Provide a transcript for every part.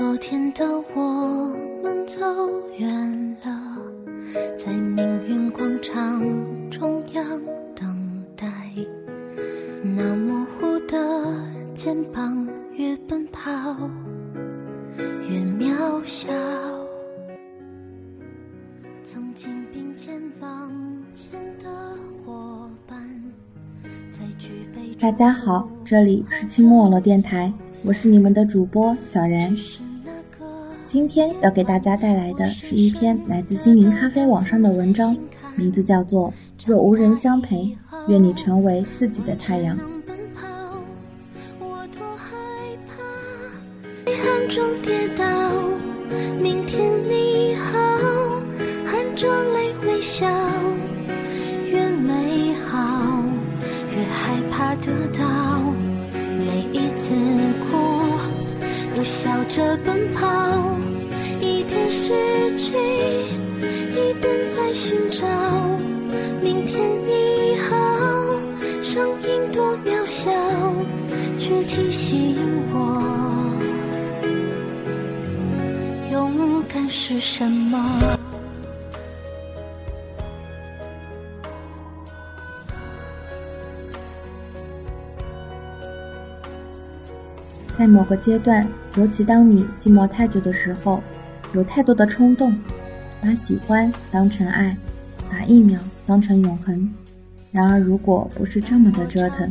昨天的我们走远了，在命运广场中央等待。那模糊的肩膀，越奔跑越渺小。曾经并肩往前的伙伴，在举杯大家好，这里是清末网络电台，我是你们的主播小然。今天要给大家带来的是一篇来自心灵咖啡网上的文章，名字叫做《若无人相陪，愿你成为自己的太阳》。能奔跑，我多害怕，遗憾中跌倒。明天你好，含着泪微笑，越美好越害怕得到。每一次哭，都笑着奔跑，失去，一边在寻找。明天你好，声音多渺小，却提醒我，勇敢是什么。在某个阶段，尤其当你寂寞太久的时候，有太多的冲动，把喜欢当成爱，把一秒当成永恒。然而，如果不是这么的折腾，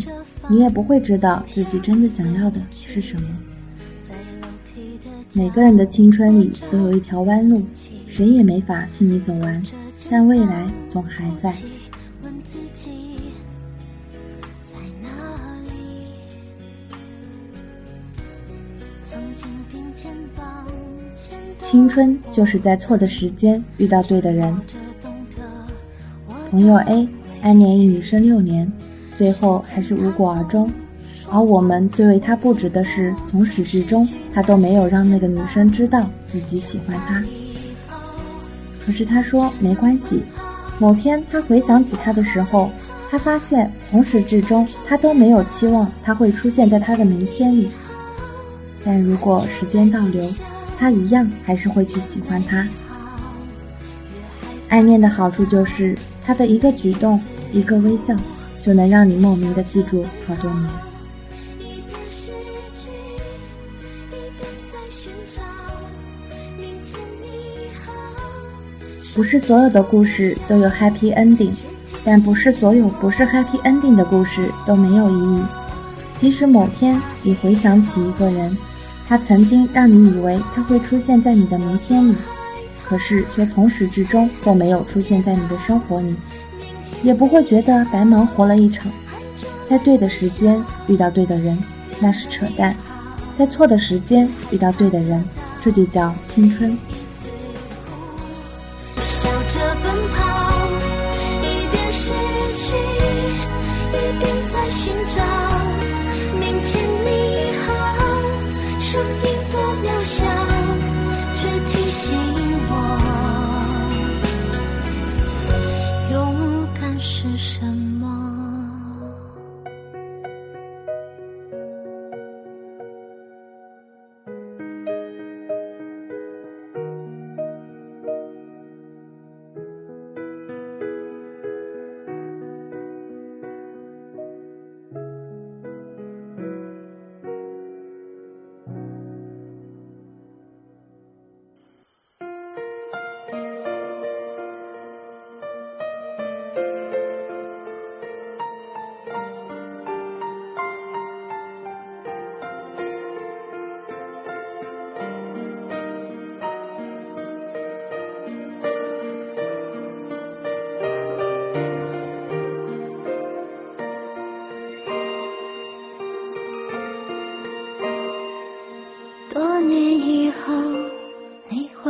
你也不会知道自己真的想要的是什么。每个人的青春里都有一条弯路，谁也没法替你走完，但未来总还在。青春就是在错的时间遇到对的人。朋友 A 暗恋一女生六年，最后还是无果而终。而我们最为他不值的是，从始至终他都没有让那个女生知道自己喜欢她。可是他说没关系。某天他回想起他的时候，他发现从始至终他都没有期望他会出现在他的明天里。但如果时间倒流，他一样还是会去喜欢他。暗恋的好处就是，他的一个举动、一个微笑，就能让你莫名的记住好多年。不是所有的故事都有 happy ending，但不是所有不是 happy ending 的故事都没有意义。即使某天你回想起一个人，他曾经让你以为他会出现在你的明天里，可是却从始至终都没有出现在你的生活里，也不会觉得白忙活了一场。在对的时间遇到对的人，那是扯淡；在错的时间遇到对的人，这就叫青春。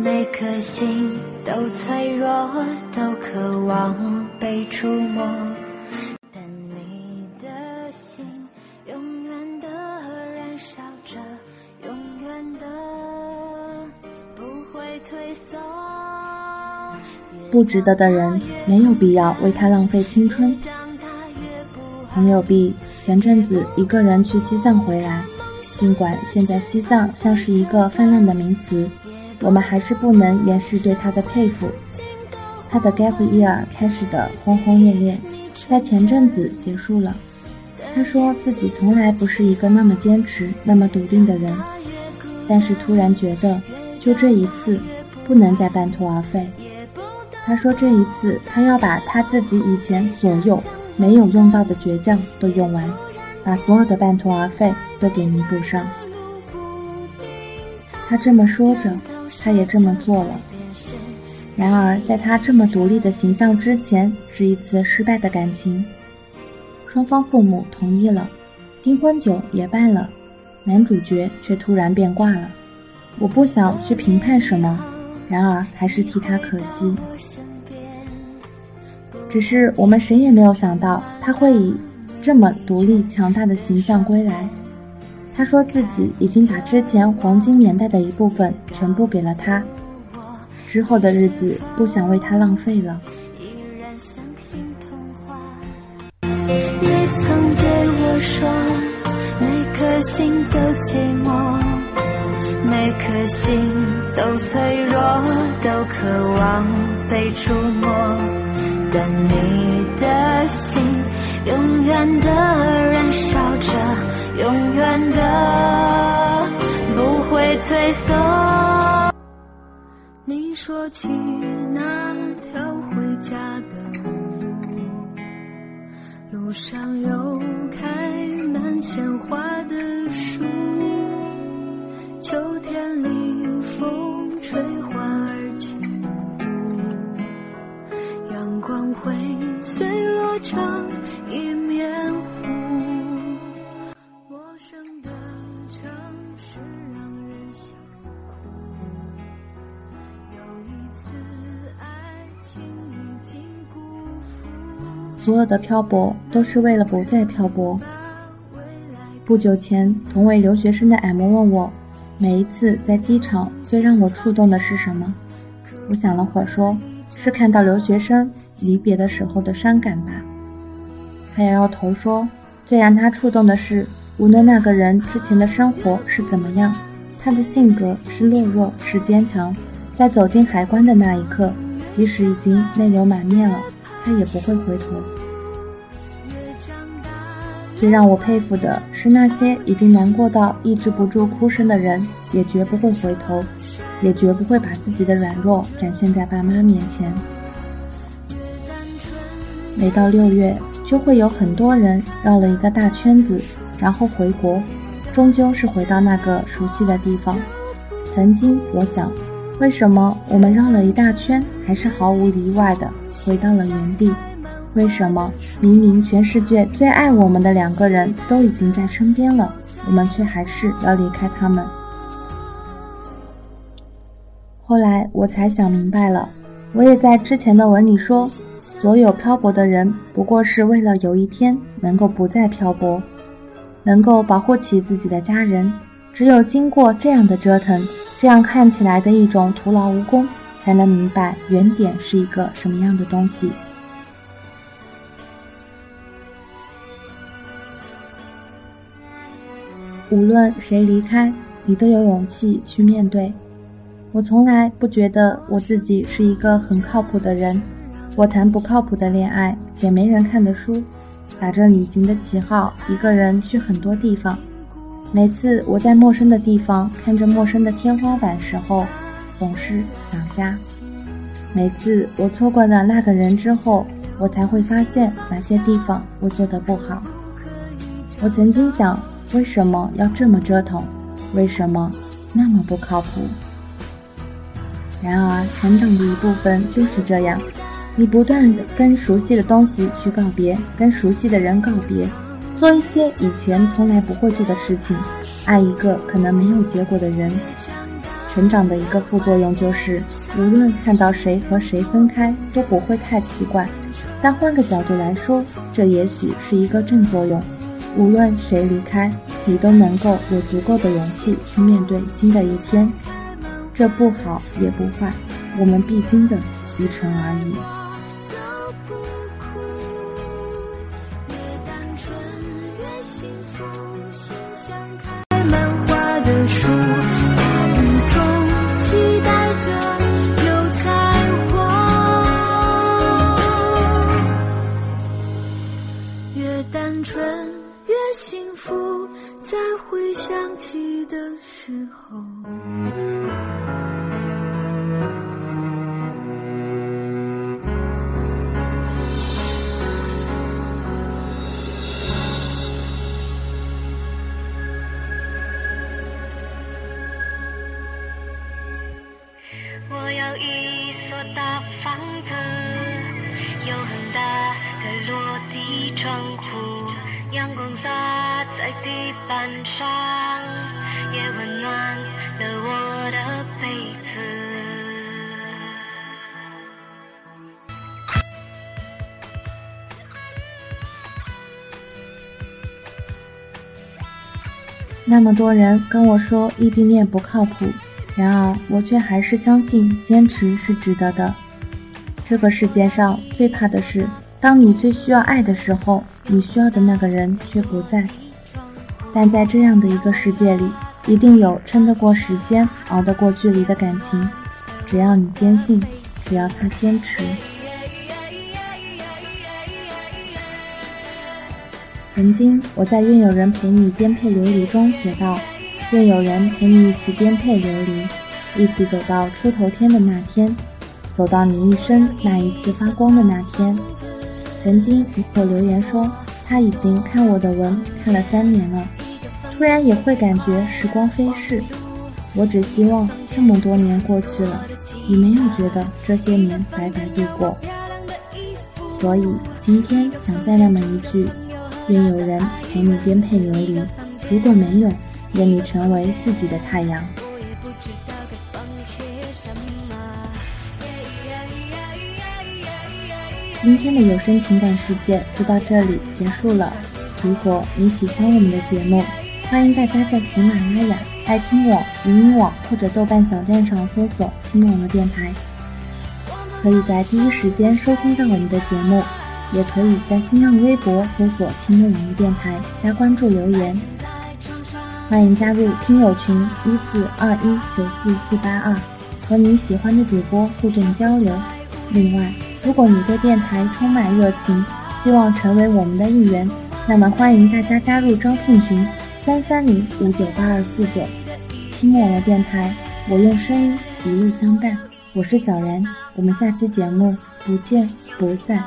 每颗心都脆弱，都渴望被触摸。但你的心永远的燃烧着，永远的不会退缩。不值得的人，没有必要为他浪费青春。朋友 B 前阵子一个人去西藏回来，尽管现在西藏像是一个泛滥的名词，我们还是不能掩饰对他的佩服。他的 gap year 开始的轰轰烈烈，在前阵子结束了。他说自己从来不是一个那么坚持、那么笃定的人，但是突然觉得，就这一次，不能再半途而废。他说这一次，他要把他自己以前所有。没有用到的倔强都用完，把所有的半途而废都给弥补上。他这么说着，他也这么做了。然而，在他这么独立的形象之前，是一次失败的感情。双方父母同意了，订婚酒也办了，男主角却突然变卦了。我不想去评判什么，然而还是替他可惜。只是我们谁也没有想到他会以这么独立强大的形象归来。他说自己已经把之前黄金年代的一部分全部给了他，之后的日子不想为他浪费了。也曾对我说，每颗心都寂寞，每颗心都脆弱，都渴望被触摸。但你的心永远的退缩。你说起那条回家的路，路上有开满鲜花的树，秋天里所有的漂泊都是为了不再漂泊。不久前，同为留学生的 M 问我，每一次在机场最让我触动的是什么？我想了会儿，说是看到留学生。离别的时候的伤感吧。他摇摇头说：“最让他触动的是，无论那个人之前的生活是怎么样，他的性格是懦弱是坚强，在走进海关的那一刻，即使已经泪流满面了，他也不会回头。最让我佩服的是，那些已经难过到抑制不住哭声的人，也绝不会回头，也绝不会把自己的软弱展现在爸妈面前。”每到六月，就会有很多人绕了一个大圈子，然后回国，终究是回到那个熟悉的地方。曾经我想，为什么我们绕了一大圈，还是毫无例外的回到了原地？为什么明明全世界最爱我们的两个人都已经在身边了，我们却还是要离开他们？后来我才想明白了。我也在之前的文里说，所有漂泊的人不过是为了有一天能够不再漂泊，能够保护起自己的家人。只有经过这样的折腾，这样看起来的一种徒劳无功，才能明白原点是一个什么样的东西。无论谁离开，你都有勇气去面对。我从来不觉得我自己是一个很靠谱的人，我谈不靠谱的恋爱，写没人看的书，打着旅行的旗号，一个人去很多地方。每次我在陌生的地方看着陌生的天花板时候，总是想家。每次我错过了那个人之后，我才会发现哪些地方我做的不好。我曾经想，为什么要这么折腾？为什么那么不靠谱？然而，成长的一部分就是这样，你不断的跟熟悉的东西去告别，跟熟悉的人告别，做一些以前从来不会做的事情，爱一个可能没有结果的人。成长的一个副作用就是，无论看到谁和谁分开都不会太奇怪。但换个角度来说，这也许是一个正作用。无论谁离开，你都能够有足够的勇气去面对新的一天。这不好也不坏，我们必经的一程而已。那么多人跟我说异地恋不靠谱，然而我却还是相信坚持是值得的。这个世界上最怕的是，当你最需要爱的时候，你需要的那个人却不在。但在这样的一个世界里，一定有撑得过时间、熬得过距离的感情。只要你坚信，只要他坚持。曾经我在《愿有人陪你颠沛流离》中写道：“愿有人陪你一起颠沛流离，一起走到出头天的那天，走到你一生那一次发光的那天。”曾经有留言说。他已经看我的文看了三年了，突然也会感觉时光飞逝。我只希望这么多年过去了，你没有觉得这些年白白度过。所以今天想再那么一句：愿有人陪你颠沛流离。如果没有，愿你成为自己的太阳。今天的有声情感世界就到这里结束了。如果你喜欢我们的节目，欢迎大家在喜马拉雅、爱听网、语音网或者豆瓣小站上搜索“青木网络电台”，可以在第一时间收听到我们的节目。也可以在新浪微博搜索“青木网络电台”加关注留言。欢迎加入听友群一四二一九四四八二，和你喜欢的主播互动交流。另外。如果你对电台充满热情，希望成为我们的一员，那么欢迎大家加入招聘群三三零五九八二四九。亲我的电台，我用声音一路相伴。我是小然，我们下期节目不见不散。